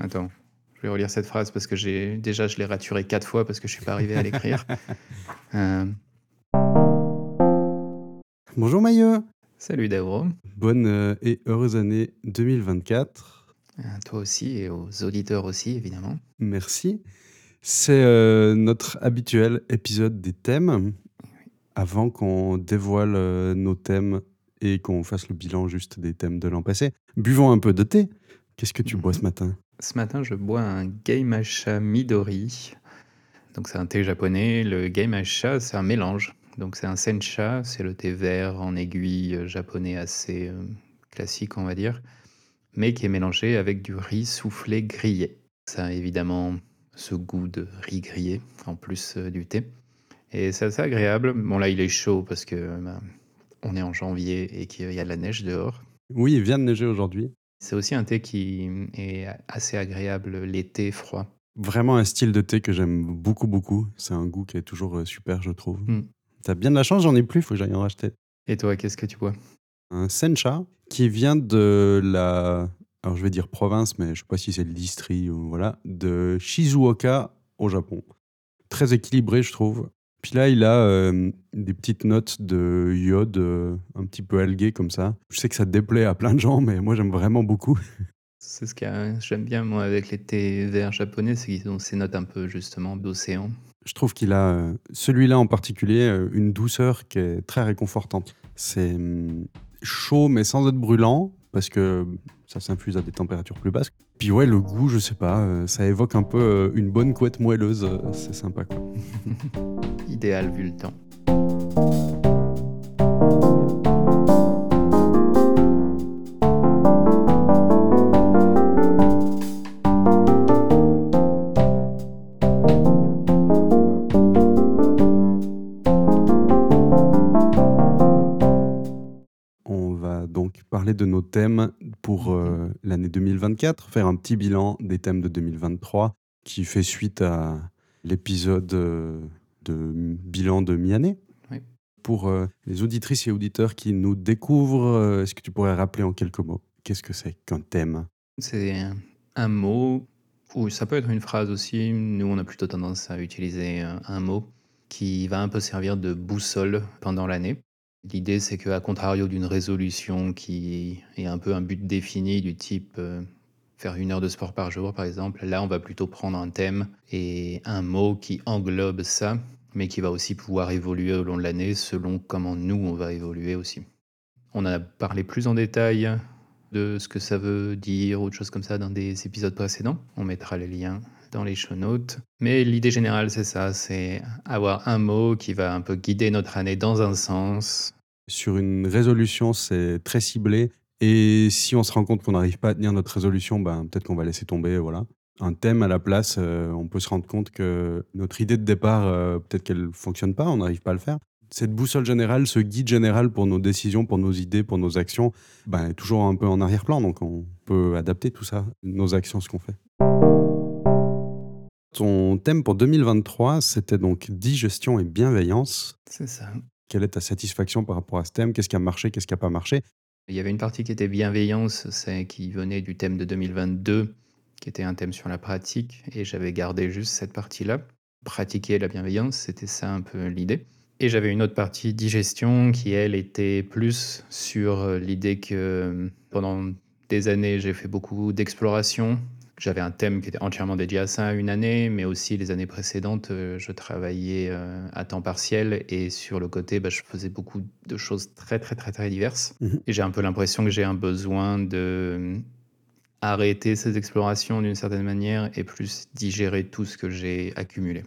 Attends, je vais relire cette phrase parce que j'ai déjà je l'ai raturée quatre fois parce que je suis pas arrivé à l'écrire. Euh, Bonjour Maillot. salut Dauro, Bonne euh, et heureuse année 2024. Euh, toi aussi et aux auditeurs aussi évidemment. Merci. C'est euh, notre habituel épisode des thèmes. Avant qu'on dévoile euh, nos thèmes et qu'on fasse le bilan juste des thèmes de l'an passé, buvons un peu de thé. Qu'est-ce que tu bois ce matin? Ce matin, je bois un Geimasha Midori. Donc c'est un thé japonais. Le Geimasha, c'est un mélange. Donc c'est un sencha, c'est le thé vert en aiguille japonais assez euh, classique, on va dire, mais qui est mélangé avec du riz soufflé grillé. Ça a évidemment ce goût de riz grillé en plus euh, du thé. Et c'est assez agréable. Bon là, il est chaud parce que bah, on est en janvier et qu'il y a de la neige dehors. Oui, il vient de neiger aujourd'hui. C'est aussi un thé qui est assez agréable l'été froid. Vraiment un style de thé que j'aime beaucoup, beaucoup. C'est un goût qui est toujours euh, super, je trouve. Mm. T'as bien de la chance, j'en ai plus, faut que j'aille en racheter. Et toi, qu'est-ce que tu bois? Un sencha qui vient de la, alors je vais dire province, mais je sais pas si c'est le district ou voilà, de Shizuoka au Japon. Très équilibré, je trouve. Puis là, il a euh, des petites notes de iode euh, un petit peu alguées comme ça. Je sais que ça déplaît à plein de gens, mais moi j'aime vraiment beaucoup. C'est ce que j'aime bien moi avec les thés verts japonais, c'est qu'ils ont ces notes un peu justement d'océan. Je trouve qu'il a, euh, celui-là en particulier, une douceur qui est très réconfortante. C'est hum, chaud mais sans être brûlant, parce que ça s'infuse à des températures plus basses. Puis ouais, le goût, je sais pas, euh, ça évoque un peu euh, une bonne couette moelleuse, euh, c'est sympa quoi. Idéal vu le temps. On va donc parler de nos thèmes pour euh, l'année 2024, faire un petit bilan des thèmes de 2023 qui fait suite à l'épisode euh, de bilan de mi-année. Oui. Pour euh, les auditrices et auditeurs qui nous découvrent, est-ce que tu pourrais rappeler en quelques mots qu'est-ce que c'est qu'un thème? C'est un, un mot, ou ça peut être une phrase aussi. Nous, on a plutôt tendance à utiliser un mot qui va un peu servir de boussole pendant l'année. L'idée, c'est qu'à contrario d'une résolution qui est un peu un but défini du type euh, faire une heure de sport par jour, par exemple, là, on va plutôt prendre un thème et un mot qui englobe ça, mais qui va aussi pouvoir évoluer au long de l'année selon comment nous, on va évoluer aussi. On a parlé plus en détail de ce que ça veut dire ou de choses comme ça dans des épisodes précédents. On mettra les liens dans les show notes. Mais l'idée générale, c'est ça, c'est avoir un mot qui va un peu guider notre année dans un sens. Sur une résolution, c'est très ciblé. Et si on se rend compte qu'on n'arrive pas à tenir notre résolution, ben, peut-être qu'on va laisser tomber. Voilà. Un thème à la place, euh, on peut se rendre compte que notre idée de départ, euh, peut-être qu'elle ne fonctionne pas, on n'arrive pas à le faire. Cette boussole générale, ce guide général pour nos décisions, pour nos idées, pour nos actions, ben, est toujours un peu en arrière-plan. Donc on peut adapter tout ça, nos actions, ce qu'on fait. Ton thème pour 2023, c'était donc digestion et bienveillance. C'est ça. Quelle est ta satisfaction par rapport à ce thème? Qu'est-ce qui a marché Qu'est-ce qui n'a pas marché? Il y avait une partie qui était bienveillance, c'est qui venait du thème de 2022, qui était un thème sur la pratique, et j'avais gardé juste cette partie-là. Pratiquer la bienveillance, c'était ça un peu l'idée. Et j'avais une autre partie digestion qui, elle, était plus sur euh, l'idée que euh, pendant des années, j'ai fait beaucoup d'exploration. J'avais un thème qui était entièrement dédié à ça une année, mais aussi les années précédentes, euh, je travaillais euh, à temps partiel et sur le côté, bah, je faisais beaucoup de choses très, très, très, très diverses. Mhm. Et j'ai un peu l'impression que j'ai un besoin de euh, arrêter ces explorations d'une certaine manière et plus digérer tout ce que j'ai accumulé.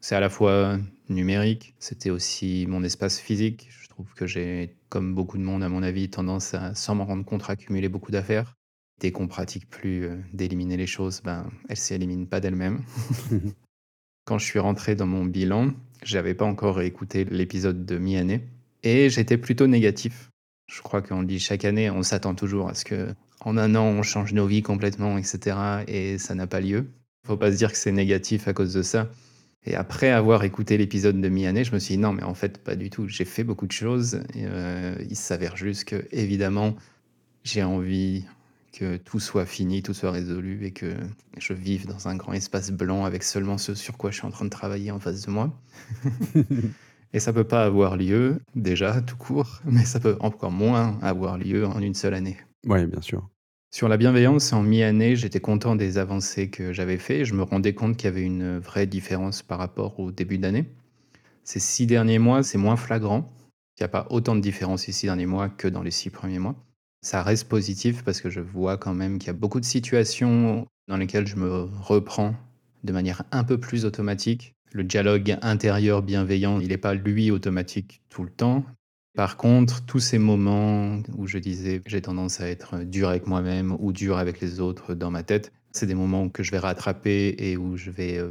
C'est à la fois numérique, c'était aussi mon espace physique. Je trouve que j'ai, comme beaucoup de monde à mon avis, tendance à, sans m'en rendre compte, accumuler beaucoup d'affaires. Dès qu'on pratique plus euh, d'éliminer les choses, ben, elles s'éliminent pas d'elles-mêmes. Quand je suis rentré dans mon bilan, j'avais pas encore réécouté l'épisode de mi-année et j'étais plutôt négatif. Je crois qu'on le dit chaque année, on s'attend toujours à ce que en un an on change nos vies complètement, etc. Et ça n'a pas lieu. Faut pas se dire que c'est négatif à cause de ça. Et après avoir écouté l'épisode de mi-année, je me suis dit non, mais en fait pas du tout. J'ai fait beaucoup de choses. Et, euh, il s'avère juste que évidemment j'ai envie que tout soit fini, tout soit résolu et que je vive dans un grand espace blanc avec seulement ce sur quoi je suis en train de travailler en face de moi. et ça peut pas avoir lieu, déjà, tout court, mais ça peut encore moins avoir lieu en une seule année. Ouais, bien sûr. Sur la bienveillance, en mi-année, j'étais content des avancées que j'avais fait. Je me rendais compte qu'il y avait une vraie différence par rapport au début d'année. Ces six derniers mois, c'est moins flagrant. Il n'y a pas autant de différence ces six derniers mois que dans les six premiers mois. Ça reste positif parce que je vois quand même qu'il y a beaucoup de situations dans lesquelles je me reprends de manière un peu plus automatique. Le dialogue intérieur bienveillant, il n'est pas lui automatique tout le temps, par contre, tous ces moments où je disais j'ai tendance à être dur avec moi-même ou dur avec les autres dans ma tête, c'est des moments que je vais rattraper et où je vais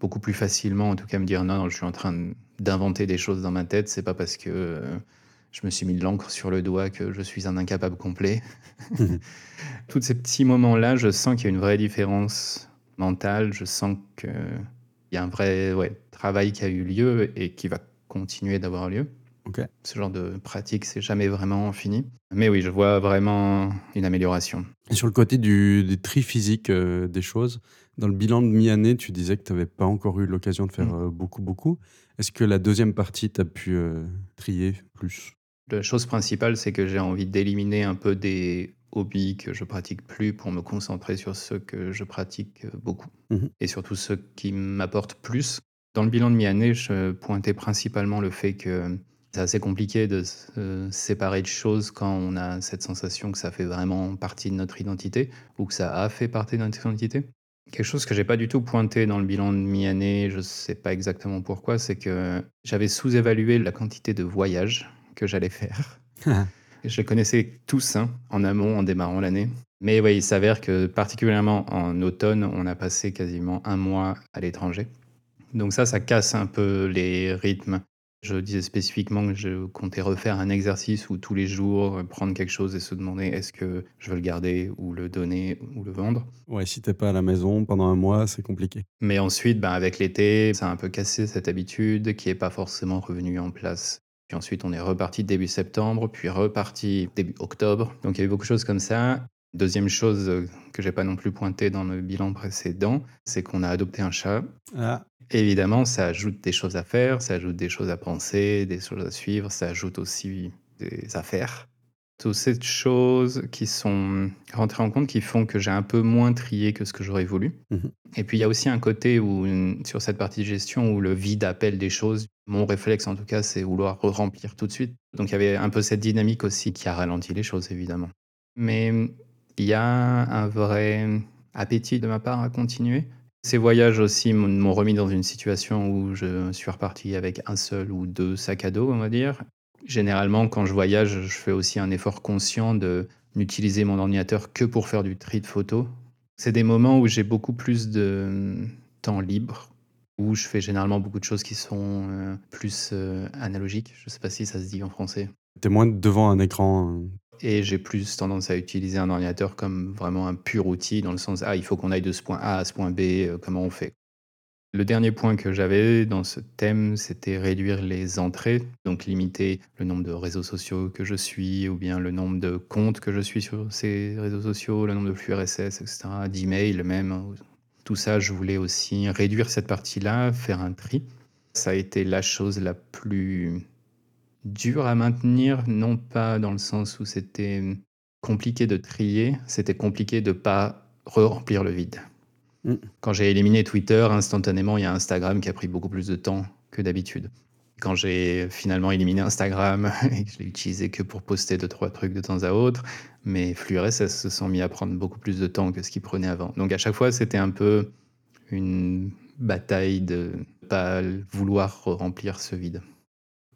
beaucoup plus facilement, en tout cas, me dire non, je suis en train d'inventer des choses dans ma tête. C'est pas parce que je me suis mis de l'encre sur le doigt que je suis un incapable complet. Tous ces petits moments-là, je sens qu'il y a une vraie différence mentale. Je sens qu'il y a un vrai ouais, travail qui a eu lieu et qui va continuer d'avoir lieu. Ce genre de pratique, c'est jamais vraiment fini. Mais oui, je vois vraiment une amélioration. Et sur le côté du, du tri physique euh, des choses, dans le bilan de mi-année, tu disais que tu n'avais pas encore eu l'occasion de faire mm. euh, beaucoup, beaucoup. Est-ce que la deuxième partie, tu as pu euh, trier plus? La chose principale, c'est que j'ai envie d'éliminer un peu des hobbies que je pratique plus pour me concentrer sur ceux que je pratique beaucoup. Mmh Et surtout ceux qui m'apportent plus. Dans le bilan de mi-année, je pointais principalement le fait que c'est assez compliqué de se séparer de choses quand on a cette sensation que ça fait vraiment partie de notre identité ou que ça a fait partie de notre identité. Quelque chose que j'ai pas du tout pointé dans le bilan de mi-année, je sais pas exactement pourquoi, c'est que j'avais sous-évalué la quantité de voyages que j'allais faire. je les connaissais tous hein, en amont, en démarrant l'année. Mais oui, il s'avère que particulièrement en automne, on a passé quasiment un mois à l'étranger. Donc ça, ça casse un peu les rythmes je disais spécifiquement que je comptais refaire un exercice où tous les jours, prendre quelque chose et se demander est-ce que je veux le garder ou le donner ou le vendre? Ouais, si t'es pas à la maison pendant un mois, c'est compliqué. Mais ensuite, ben, avec l'été, ça a un peu cassé cette habitude qui est pas forcément revenue en place. Puis ensuite, on est reparti début septembre, puis reparti début octobre. Donc il y a eu beaucoup de choses comme ça. Deuxième chose que j'ai pas non plus pointé dans le bilan précédent, c'est qu'on a adopté un chat. Ah. Évidemment, ça ajoute des choses à faire, ça ajoute des choses à penser, des choses à suivre, ça ajoute aussi des affaires. Toutes ces choses qui sont rentrées en compte qui font que j'ai un peu moins trié que ce que j'aurais voulu. Mmh Et puis il y a aussi un côté où, sur cette partie de gestion où le vide appelle des choses. Mon réflexe en tout cas, c'est vouloir remplir tout de suite. Donc il y avait un peu cette dynamique aussi qui a ralenti les choses évidemment. Mais il y a un vrai appétit de ma part à continuer. Ces voyages aussi m'ont remis dans une situation où je suis reparti avec un seul ou deux sacs à dos, on va dire. Généralement, quand je voyage, je fais aussi un effort conscient de n'utiliser mon ordinateur que pour faire du tri de photos. C'est des moments où j'ai beaucoup plus de temps libre, où je fais généralement beaucoup de choses qui sont euh, plus euh, analogiques. Je ne sais pas si ça se dit en français. T'es moins devant un écran. Euh, et j'ai plus tendance à utiliser un ordinateur comme vraiment un pur outil, dans le sens, ah, il faut qu'on aille de ce point A à ce point B, euh, comment on fait Le dernier point que j'avais dans ce thème, c'était réduire les entrées, donc limiter le nombre de réseaux sociaux que je suis, ou bien le nombre de comptes que je suis sur ces réseaux sociaux, le nombre de flux RSS, etc., d'emails même. Tout ça, je voulais aussi réduire cette partie-là, faire un tri. Ça a été la chose la plus dur à maintenir, non pas dans le sens où c'était compliqué de trier, c'était compliqué de pas remplir le vide. Mm. Quand j'ai éliminé Twitter, instantanément, il y a Instagram qui a pris beaucoup plus de temps que d'habitude. Quand j'ai finalement éliminé Instagram et que je l'ai utilisé que pour poster deux, trois trucs de temps à autre, mes flux RSS se sont mis à prendre beaucoup plus de temps que ce qu'ils prenaient avant. Donc à chaque fois, c'était un peu une bataille de pas vouloir remplir ce vide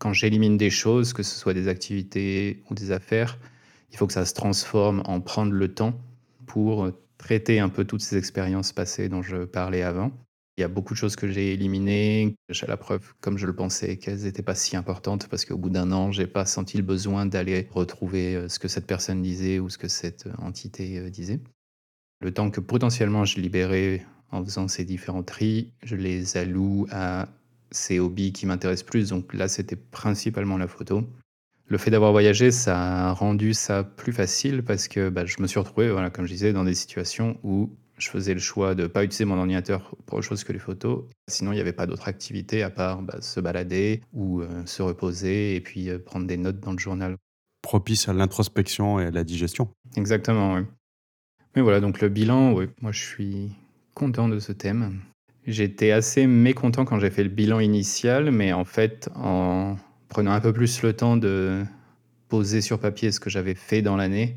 quand j'élimine des choses, que ce soit des activités ou des affaires, il faut que ça se transforme en prendre le temps pour traiter un peu toutes ces expériences passées dont je parlais avant. Il y a beaucoup de choses que j'ai éliminées, j'ai la preuve, comme je le pensais, qu'elles n'étaient pas si importantes parce qu'au bout d'un an, j'ai pas senti le besoin d'aller retrouver euh, ce que cette personne disait ou ce que cette euh, entité euh, disait. Le temps que potentiellement je libérais en faisant ces différents tris, je les alloue à ces hobbies qui m'intéressent plus. Donc là, c'était principalement la photo. Le fait d'avoir voyagé, ça a rendu ça plus facile parce que, bah, je me suis retrouvé, voilà, comme je disais, dans des situations où je faisais le choix de pas utiliser mon ordinateur pour autre chose que les photos. Sinon, il y avait pas d'autre activité à part, bah, se balader ou, heu, se reposer et puis, heu, prendre des notes dans le journal. Propice à l'introspection et à la digestion. Exactement, oui. Mais voilà, donc le bilan, oui, moi je suis content de ce thème. J'étais assez mécontent quand j'ai fait le bilan initial, mais en fait, en prenant un peu plus le temps de poser sur papier ce que j'avais fait dans l'année,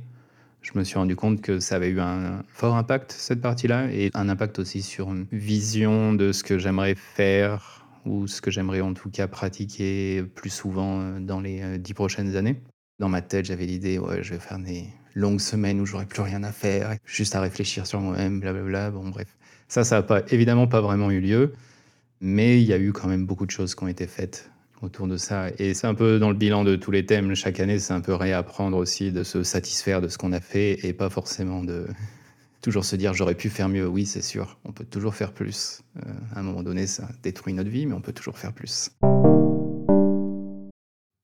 je me suis rendu compte que ça avait eu un fort impact, cette partie-là, et un impact aussi sur une vision de ce que j'aimerais faire ou ce que j'aimerais en tout cas pratiquer plus souvent euh, dans les euh, dix prochaines années. Dans ma tête, j'avais l'idée, ouais, je vais faire des longues semaines où j'aurais plus rien à faire, juste à réfléchir sur moi-même, blablabla. Bon, bref. Ça, ça n'a pas, évidemment pas vraiment eu lieu, mais il y a eu quand même beaucoup de choses qui ont été faites autour de ça. Et c'est un peu dans le bilan de tous les thèmes. Chaque année, c'est un peu réapprendre aussi de se satisfaire de ce qu'on a fait et pas forcément de toujours se dire j'aurais pu faire mieux. Oui, c'est sûr, on peut toujours faire plus. Euh, à un moment donné, ça détruit notre vie, mais on peut toujours faire plus.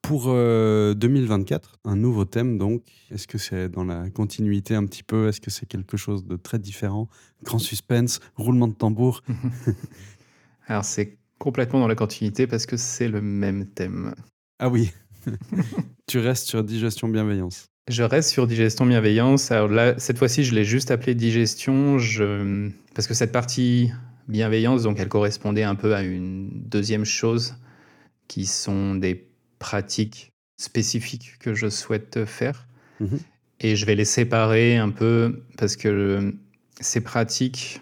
Pour euh, 2024, un nouveau thème donc. Est-ce que c'est dans la continuité un petit peu? Est-ce que c'est quelque chose de très différent? Grand suspense, roulement de tambour Alors c'est complètement dans la continuité parce que c'est le même thème. Ah oui, tu restes sur digestion bienveillance. Je reste sur digestion bienveillance. Alors là, cette fois-ci, je l'ai juste appelé digestion je... parce que cette partie bienveillance, donc elle correspondait un peu à une deuxième chose qui sont des pratiques spécifiques que je souhaite faire. Mhm. Et je vais les séparer un peu parce que ces pratiques,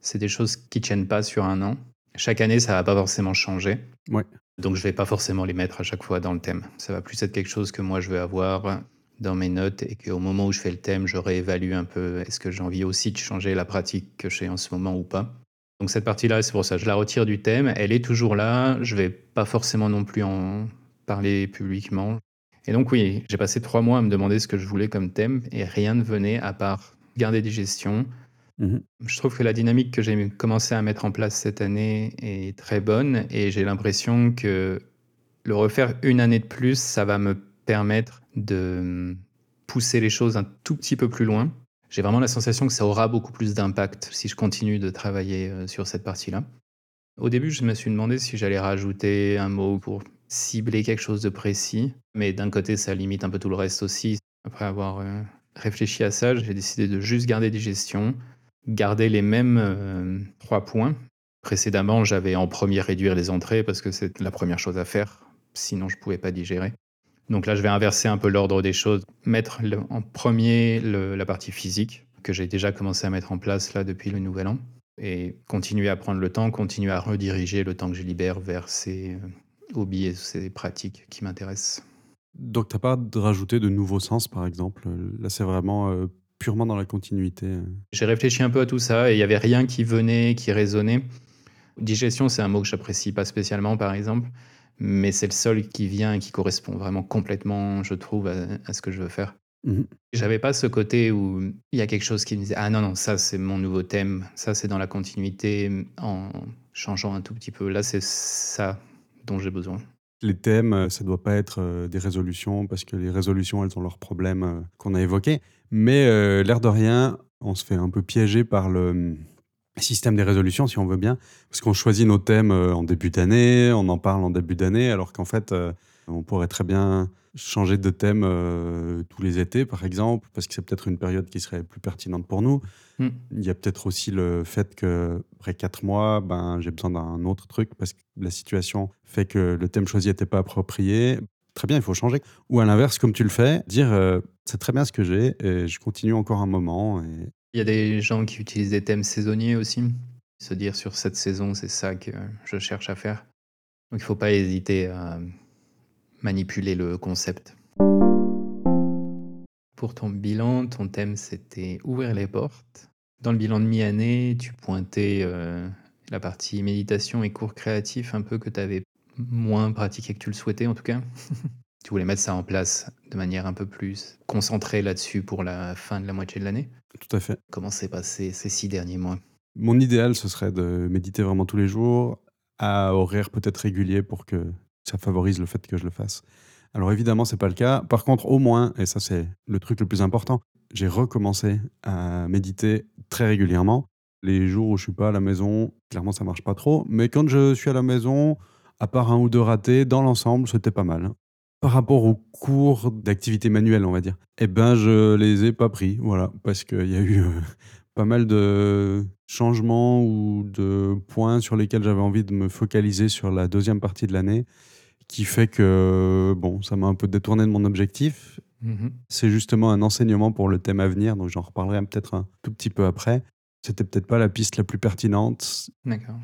c'est des choses qui ne tiennent pas sur un an. Chaque année, ça va pas forcément changer. Ouais. Donc je vais pas forcément les mettre à chaque fois dans le thème. Ça va plus être quelque chose que moi je veux avoir dans mes notes et qu'au moment où je fais le thème, je réévalue un peu est-ce que j'ai envie aussi de changer la pratique que j'ai en ce moment ou pas. Donc cette partie-là, c'est pour ça, je la retire du thème. Elle est toujours là. Je vais pas forcément non plus en parler publiquement. Et donc oui, j'ai passé trois mois à me demander ce que je voulais comme thème et rien ne venait à part garder digestion, Mhm. je trouve que la dynamique que j'ai commencé à mettre en place cette année est très bonne et j'ai l'impression que le refaire une année de plus, ça va me permettre de pousser les choses un tout petit peu plus loin. J'ai vraiment la sensation que ça aura beaucoup plus d'impact si je continue de travailler euh, sur cette partie-là. Au début, je me suis demandé si j'allais rajouter un mot pour cibler quelque chose de précis, mais d'un côté, ça limite un peu tout le reste aussi. Après avoir euh, réfléchi à ça, j'ai décidé de juste garder digestion, garder les mêmes euh, trois points. Précédemment, j'avais en premier réduire les entrées parce que c'est la première chose à faire, sinon je ne pouvais pas digérer. Donc là, je vais inverser un peu l'ordre des choses, mettre en premier la partie physique que j'ai déjà commencé à mettre en place là depuis le nouvel an et continuer à prendre le temps, continuer à rediriger le temps que je libère vers ces euh, hobbies et ces pratiques qui m'intéressent. Donc t'as pas de rajouter de nouveaux sens par exemple? Là c'est vraiment euh, purement dans la continuité. J'ai réfléchi un peu à tout ça et il n'y avait rien qui venait, qui résonnait. Digestion, c'est un mot que j'apprécie pas spécialement, par exemple, mais c'est le seul qui vient et qui correspond vraiment complètement, je trouve, à, à ce que je veux faire. Mhm. J'avais pas ce côté où il y a quelque chose qui me disait Ah non, non, ça c'est mon nouveau thème, ça c'est dans la continuité en changeant un tout petit peu. Là, c'est ça dont j'ai besoin. Les thèmes, euh, ça doit pas être euh, des résolutions parce que les résolutions elles ont leurs problèmes euh, qu'on a évoqués. Mais l'air de rien, on se fait un peu piéger par le hum, système des résolutions si on veut bien, parce qu'on choisit nos thèmes en début d'année, on en parle en début d'année, alors qu'en fait on pourrait très bien changer de thème euh, tous les étés par exemple, parce que c'est peut-être une période qui serait plus pertinente pour nous. Hmm. Il y a peut-être aussi le fait que après quatre mois, ben, j'ai besoin d'un autre truc parce que la situation fait que le thème choisi n'était pas approprié. Très bien, il faut changer. Ou à l'inverse, comme tu le fais, dire euh, c'est très bien ce que j'ai et je continue encore un moment. Et... Il y a des gens qui utilisent des thèmes saisonniers aussi. Se dire sur cette saison, c'est ça que je cherche à faire. Donc il ne faut pas hésiter à manipuler le concept. Pour ton bilan, ton thème c'était ouvrir les portes. Dans le bilan de mi-année, tu pointais euh, la partie méditation et cours créatifs un peu que tu avais moins pratiqué que tu le souhaitais en tout cas. tu voulais mettre ça en place de manière un peu plus concentrée là-dessus pour la fin de la moitié de l'année. Tout à fait. Comment s'est passé ces six derniers mois? Mon idéal, ce serait de méditer vraiment tous les jours, à horaire peut-être régulier pour que ça favorise le fait que je le fasse. Alors évidemment, c'est pas le cas. Par contre, au moins, et ça c'est le truc le plus important, j'ai recommencé à méditer très régulièrement. Les jours où je suis pas à la maison, clairement ça marche pas trop, mais quand je suis à la maison, à part un ou deux ratés, dans l'ensemble, c'était pas mal. Par rapport aux cours d'activité manuelle, on va dire, eh ben, je les ai pas pris, voilà, parce qu'il y a eu, heu, pas mal de changements ou de points sur lesquels j'avais envie de me focaliser sur la deuxième partie de l'année, qui fait que, bon, ça m'a un peu détourné de mon objectif. Mmh C'est justement un enseignement pour le thème à venir, donc j'en reparlerai peut-être un tout petit peu après. C'était peut-être pas la piste la plus pertinente. D'accord.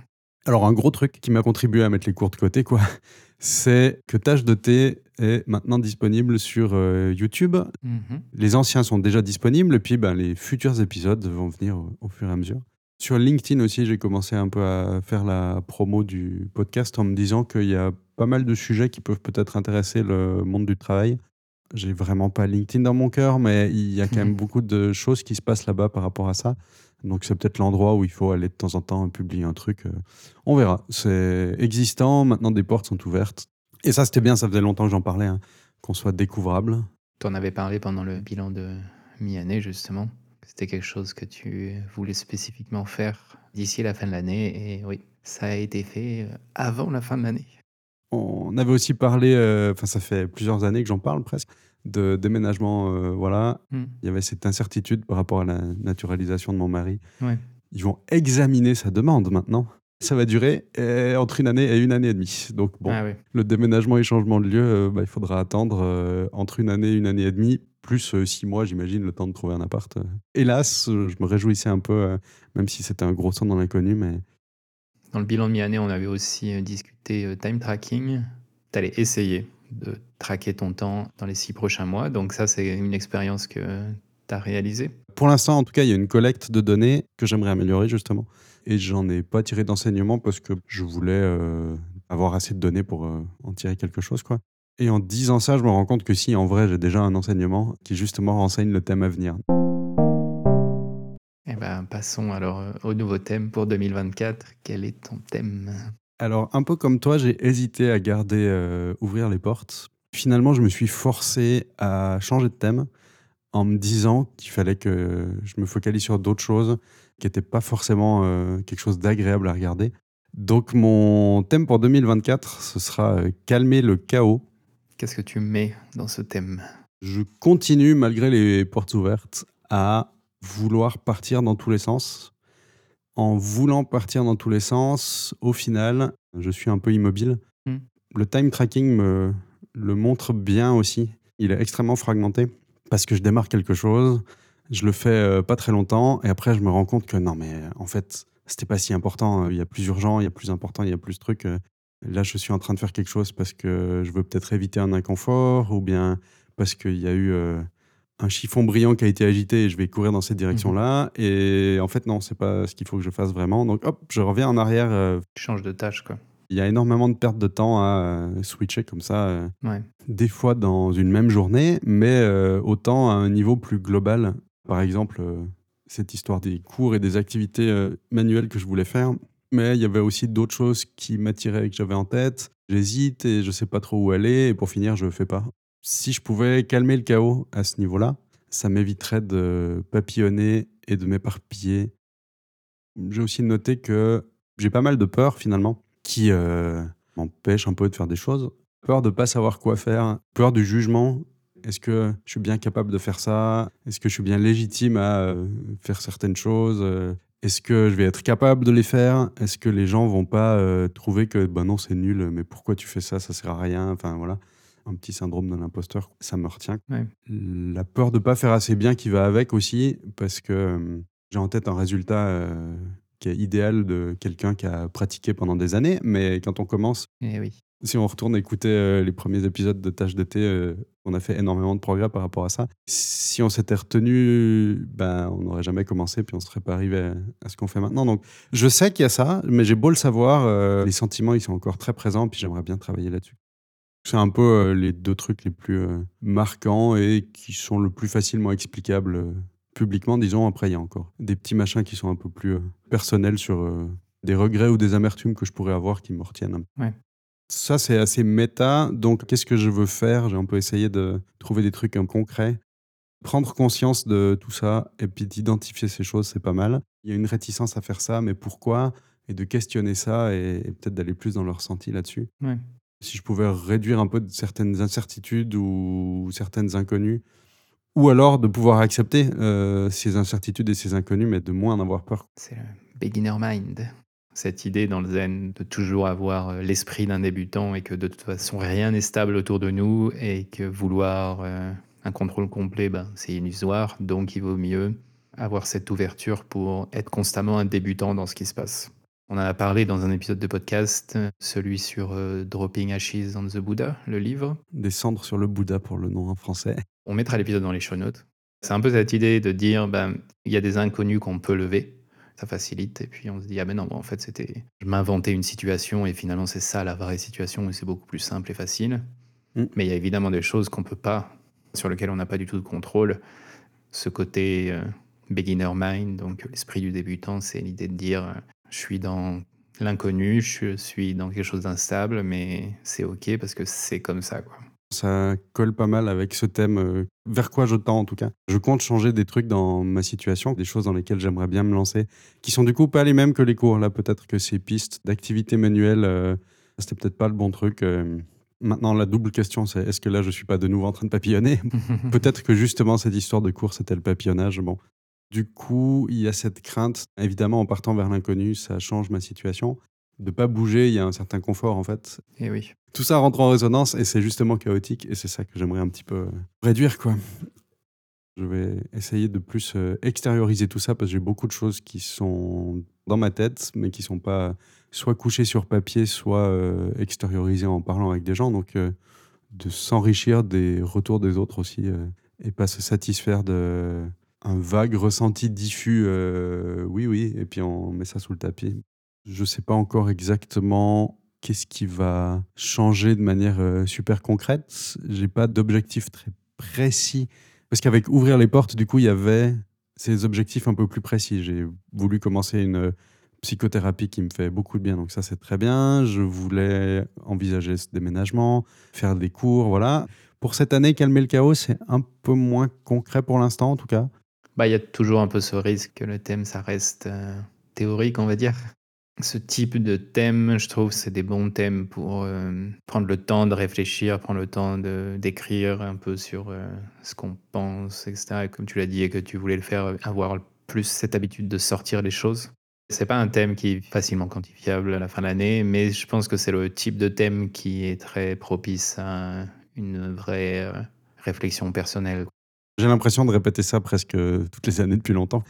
Alors un gros truc qui m'a contribué à mettre les cours de côté, quoi, c'est que Tâche de thé est maintenant disponible sur, heu, YouTube. Mmh Les anciens sont déjà disponibles et puis, ben, les futurs épisodes vont venir au au fur et à mesure. Sur LinkedIn aussi, j'ai commencé un peu à faire la promo du podcast en me disant qu'il y a pas mal de sujets qui peuvent peut-être intéresser le monde du travail. J'ai vraiment pas LinkedIn dans mon cœur, mais il y a quand même beaucoup de choses qui se passent là-bas par rapport à ça. Donc c'est peut-être l'endroit où il faut aller de temps en temps publier un truc, heu, on verra. C'est existant, maintenant des portes sont ouvertes et ça, c'était bien, ça faisait longtemps que j'en parlais, hein, qu'on soit découvrable. Tu en avais parlé pendant le bilan de mi-année justement. C'était quelque chose que tu voulais spécifiquement faire d'ici la fin de l'année et oui, ça a été fait, heu, avant la fin de l'année. On avait aussi parlé, heu, enfin ça fait plusieurs années que j'en parle presque, de déménagement, heu, voilà. Mmh. Il y avait cette incertitude par rapport à la naturalisation de mon mari. Ouais. Ils vont examiner sa demande maintenant. Ça va durer, heu, entre 1 année et 1 année et demie. Donc bon, Ah oui. le déménagement et changement de lieu, bah, il faudra attendre, entre 1 année et 1 année et demie, plus, 6 mois j'imagine, le temps de trouver un appart. Hélas, je me réjouissais un peu, même si c'était un gros saut dans l'inconnu, mais Dans le bilan de mi-année, on avait aussi, heu, discuté, heu, time tracking. Tu allais essayer de traquer ton temps dans les 6 prochains mois, donc ça, c'est une expérience que tu as réalisée? Pour l'instant, en tout cas, il y a une collecte de données que j'aimerais améliorer justement et j'en ai pas tiré d'enseignement parce que je voulais, heu, avoir assez de données pour, en tirer quelque chose, quoi et en disant ça, je me rends compte que si, en vrai, j'ai déjà un enseignement qui justement renseigne le thème à venir. Eh ben, passons alors, heu, au nouveau thème pour 2024. Quel est ton thème? Alors, un peu comme toi, j'ai hésité à garder, heu, ouvrir les portes. Finalement, je me suis forcé à changer de thème en me disant qu'il fallait que je me focalise sur d'autres choses qui étaient pas forcément, heu, quelque chose d'agréable à regarder. Donc mon thème pour 2024, ce sera, calmer le chaos. Qu'est-ce que tu mets dans ce thème? Je continue, malgré les portes ouvertes, à vouloir partir dans tous les sens. En voulant partir dans tous les sens, au final, je suis un peu immobile. Mmh. Le time tracking me le montre bien aussi. Il est extrêmement fragmenté parce que je démarre quelque chose, je le fais, heu, pas très longtemps et après je me rends compte que non mais en fait, c'était pas si important, il y a plus urgent, il y a plus important, il y a plus de trucs. Là, je suis en train de faire quelque chose parce que je veux peut-être éviter un inconfort ou bien parce qu'il y a eu, heu, un chiffon brillant qui a été agité et je vais courir dans cette Mmh direction-là et en fait non, c'est pas ce qu'il faut que je fasse vraiment donc hop, je reviens en arrière, heu. Tu changes de tâche, quoi. Il y a énormément de perte de temps à, heu, switcher comme ça, Ouais. des fois dans une même journée, mais heu, autant à un niveau plus global. Par exemple, cette histoire des cours et des activités, manuelles que je voulais faire, mais il y avait aussi d'autres choses qui m'attiraient et que j'avais en tête. J'hésite et je sais pas trop où aller et pour finir, je fais pas. Si je pouvais calmer le chaos à ce niveau-là, ça m'éviterait de papillonner et de m'éparpiller. J'ai aussi noté que j'ai pas mal de peurs finalement qui, heu, m'empêchent un peu de faire des choses. Peur de pas savoir quoi faire, peur du jugement. Est-ce que je suis bien capable de faire ça? Est-ce que je suis bien légitime à, heu, faire certaines choses? Est-ce que je vais être capable de les faire? Est-ce que les gens vont pas, heu, trouver que: «Bah non, c'est nul, mais pourquoi tu fais ça? Ça sert à rien». Enfin voilà, un petit syndrome de l'imposteur, ça me retient. Ouais. La peur de pas faire assez bien qui va avec aussi parce que, hem, j'ai en tête un résultat, heu, qui est idéal de quelqu'un qui a pratiqué pendant des années, mais quand on commence Eh oui. si on retourne écouter, heu, les premiers épisodes de Tâche d'été, on a fait énormément de progrès par rapport à ça. Si on s'était retenu, ben, on n'aurait jamais commencé, puis on serait pas arrivé à à ce qu'on fait maintenant. Donc je sais qu'il y a ça, mais j'ai beau le savoir, les sentiments, ils sont encore très présents, puis j'aimerais bien travailler là-dessus. C'est un peu, heu, les 2 trucs les plus, heu, marquants et qui sont le plus facilement explicables, heu, publiquement, disons. Après, il y a encore des petits machins qui sont un peu plus, personnels sur, des regrets ou des amertumes que je pourrais avoir qui me retiennent Ouais. Ça, c'est assez méta. Donc, qu'est-ce que je veux faire? J'ai un peu essayé de trouver des trucs concrets. Prendre conscience de tout ça et puis d'identifier ces choses, c'est pas mal. Il y a une réticence à faire ça, mais pourquoi? Et de questionner ça et, et peut-être d'aller plus dans le ressenti là-dessus. Ouais. Si je pouvais réduire un peu certaines incertitudes ou certaines inconnues, ou alors de pouvoir accepter euh, ces incertitudes et ces inconnus, mais de moins en avoir peur. C'est le beginner mind. Cette idée dans le zen de toujours avoir euh, l'esprit d'un débutant et que de toute façon rien n'est stable autour de nous et que vouloir euh, un contrôle complet, ben, c'est illusoire. Donc il vaut mieux avoir cette ouverture pour être constamment un débutant dans ce qui se passe. On en a parlé dans un épisode de podcast, celui sur euh, Dropping Ashes on the Buddha, le livre. Descendre sur le Bouddha pour le nom en français. On mettra l'épisode dans les show notes. C'est un peu cette idée de dire, ben, il y a des inconnus qu'on peut lever, ça facilite, et puis on se dit, ah ben non, en fait, c'était. Je m'inventais une situation, et finalement, c'est ça la vraie situation, et c'est beaucoup plus simple et facile. Mm. Mais il y a évidemment des choses qu'on peut pas, sur lesquelles on n'a pas du tout de contrôle. Ce côté euh, beginner mind, donc l'esprit du débutant, c'est l'idée de dire, euh, je suis dans l'inconnu, je suis dans quelque chose d'instable, mais c'est ok parce que c'est comme ça, quoi. Ça colle pas mal avec ce thème, euh, vers quoi je tends en tout cas. Je compte changer des trucs dans ma situation, des choses dans lesquelles j'aimerais bien me lancer, qui sont du coup pas les mêmes que les cours. Là, peut-être que ces pistes d'activité manuelle, euh, c'était peut-être pas le bon truc. euh. Maintenant, la double question, c'est est-ce que là, je suis pas de nouveau en train de papillonner? Peut-être que justement, cette histoire de cours, c'était le papillonnage. Bon. Du coup, il y a cette crainte. Évidemment, en partant vers l'inconnu, ça change ma situation. De pas bouger, il y a un certain confort en fait. Et oui. Tout ça rentre en résonance et c'est justement chaotique et c'est ça que j'aimerais un petit peu euh, réduire quoi. Je vais essayer de plus euh, extérioriser tout ça parce que j'ai beaucoup de choses qui sont dans ma tête mais qui sont pas soit couchées sur papier, soit euh, extériorisées en parlant avec des gens. Donc de s'enrichir des retours des autres aussi et pas se satisfaire de un vague ressenti diffus. euh, oui, oui, et puis on met ça sous le tapis. Je sais pas encore exactement qu'est-ce qui va changer de manière euh, super concrète. J'ai pas d'objectif très précis. Parce qu'avec ouvrir les portes, du coup, il y avait ces objectifs un peu plus précis. J'ai voulu commencer une euh, psychothérapie qui me fait beaucoup de bien, donc ça c'est très bien. Je voulais envisager ce déménagement, faire des cours, voilà. Pour cette année, calmer le chaos, c'est un peu moins concret pour l'instant en tout cas. Bah, il y a toujours un peu ce risque que le thème, ça reste euh, théorique, on va dire. Ce type de thème, je trouve, c'est des bons thèmes pour euh, prendre le temps de réfléchir, prendre le temps d'écrire un peu sur euh, ce qu'on pense, etc. Et comme tu l'as dit et que tu voulais le faire, avoir plus cette habitude de sortir les choses. C'est pas un thème qui est facilement quantifiable à la fin de l'année, mais je pense que c'est le type de thème qui est très propice à une vraie réflexion personnelle. J'ai l'impression de répéter ça presque toutes les années depuis longtemps,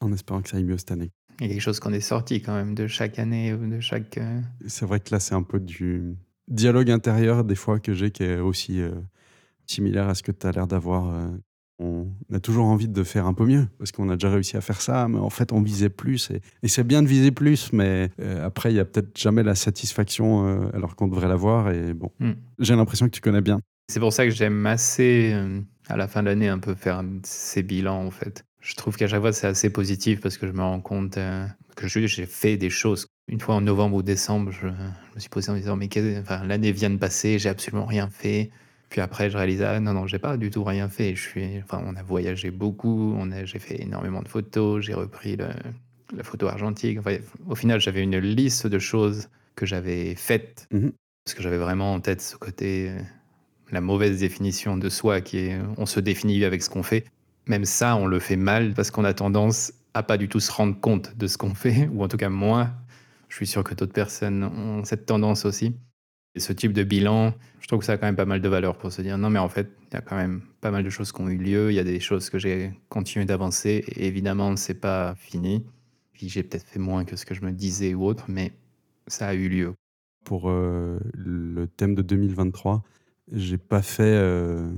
en espérant que ça aille mieux cette année. Il y a quelque chose qu'on est sorti quand même de chaque année ou de chaque. euh, C'est vrai que là, c'est un peu du dialogue intérieur des fois que j'ai qui est aussi euh, similaire à ce que tu as l'air d'avoir. euh. On a toujours envie de faire un peu mieux parce qu'on a déjà réussi à faire ça, mais en fait, on visait plus. Et, et c'est bien de viser plus, mais euh, après, il y a peut-être jamais la satisfaction euh, alors qu'on devrait l'avoir. Et bon, Hmm. j'ai l'impression que tu connais bien. C'est pour ça que j'aime assez, euh, à la fin de l'année, un peu faire ces bilans, en fait. Je trouve qu'à chaque fois, c'est assez positif parce que je me rends compte euh, que j'ai fait des choses. Une fois en novembre ou décembre, je, je me suis posé en me disant, mais enfin, l'année vient de passer, j'ai absolument rien fait. Puis après, je réalise, ah non, non, j'ai pas du tout rien fait. Je suis, enfin, on a voyagé beaucoup, on a, j'ai fait énormément de photos, j'ai repris le- la photo argentique. Enfin, au final, j'avais une liste de choses que j'avais faites Mhm. parce que j'avais vraiment en tête ce côté, euh, la mauvaise définition de soi qui est, on se définit avec ce qu'on fait. Même ça, on le fait mal parce qu'on a tendance à pas du tout se rendre compte de ce qu'on fait, ou en tout cas moi. Je suis sûr que d'autres personnes ont cette tendance aussi. Et ce type de bilan, je trouve que ça a quand même pas mal de valeur pour se dire non, mais en fait, il y a quand même pas mal de choses qui ont eu lieu. Il y a des choses que j'ai continué d'avancer. Évidemment, c'est pas fini. Puis j'ai peut-être fait moins que ce que je me disais ou autre, mais ça a eu lieu. Pour euh, le thème de 2023, j'ai pas fait euh,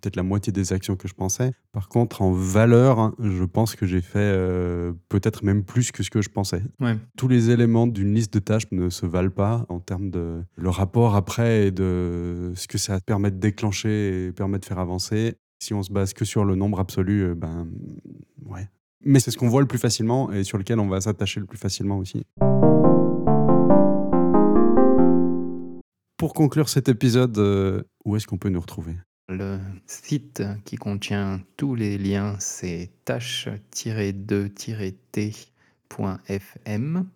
peut-être la moitié des actions que je pensais. Par contre, en valeur, hein, je pense que j'ai fait euh, peut-être même plus que ce que je pensais. Ouais. Tous les éléments d'une liste de tâches ne se valent pas en termes de le rapport après et de ce que ça permet de déclencher et permet de faire avancer. Si on se base que sur le nombre absolu, euh, ben ouais. Mais c'est ce qu'on voit le plus facilement et sur lequel on va s'attacher le plus facilement aussi. Pour conclure cet épisode, euh, où est-ce qu'on peut nous retrouver? Le site qui contient tous les liens, c'est tâche-2-t.fm.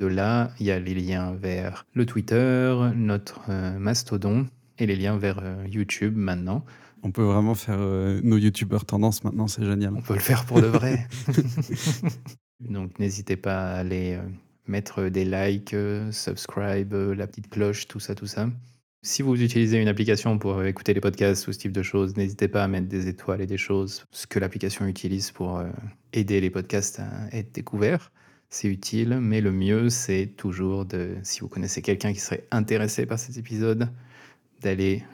De là, il y a les liens vers le Twitter, notre euh, Mastodon et les liens vers euh, YouTube maintenant. On peut vraiment faire euh, nos youtubeurs tendance maintenant, c'est génial. On peut le faire pour de vrai. Donc n'hésitez pas à aller mettre des likes, subscribe, la petite cloche, tout ça, tout ça. Si vous utilisez une application pour écouter les podcasts ou ce type de choses, n'hésitez pas à mettre des étoiles et des choses, ce que l'application utilise pour aider les podcasts à être découverts c'est utile, mais le mieux, c'est toujours de, si vous connaissez quelqu'un qui serait intéressé par cet épisode, d'aller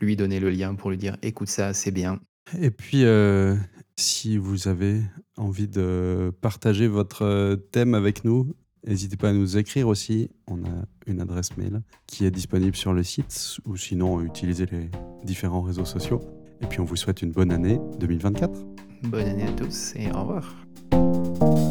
lui donner le lien pour lui dire écoute ça, c'est bien. Et puis, euh, si vous avez envie de partager votre euh, thème avec nous, n'hésitez pas à nous écrire aussi. On a une adresse mail qui est disponible sur le site ou sinon utilisez les différents réseaux sociaux. Et puis, on vous souhaite une bonne année 2024. Bonne année à tous et au revoir.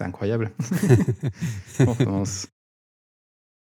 C'est incroyable. On.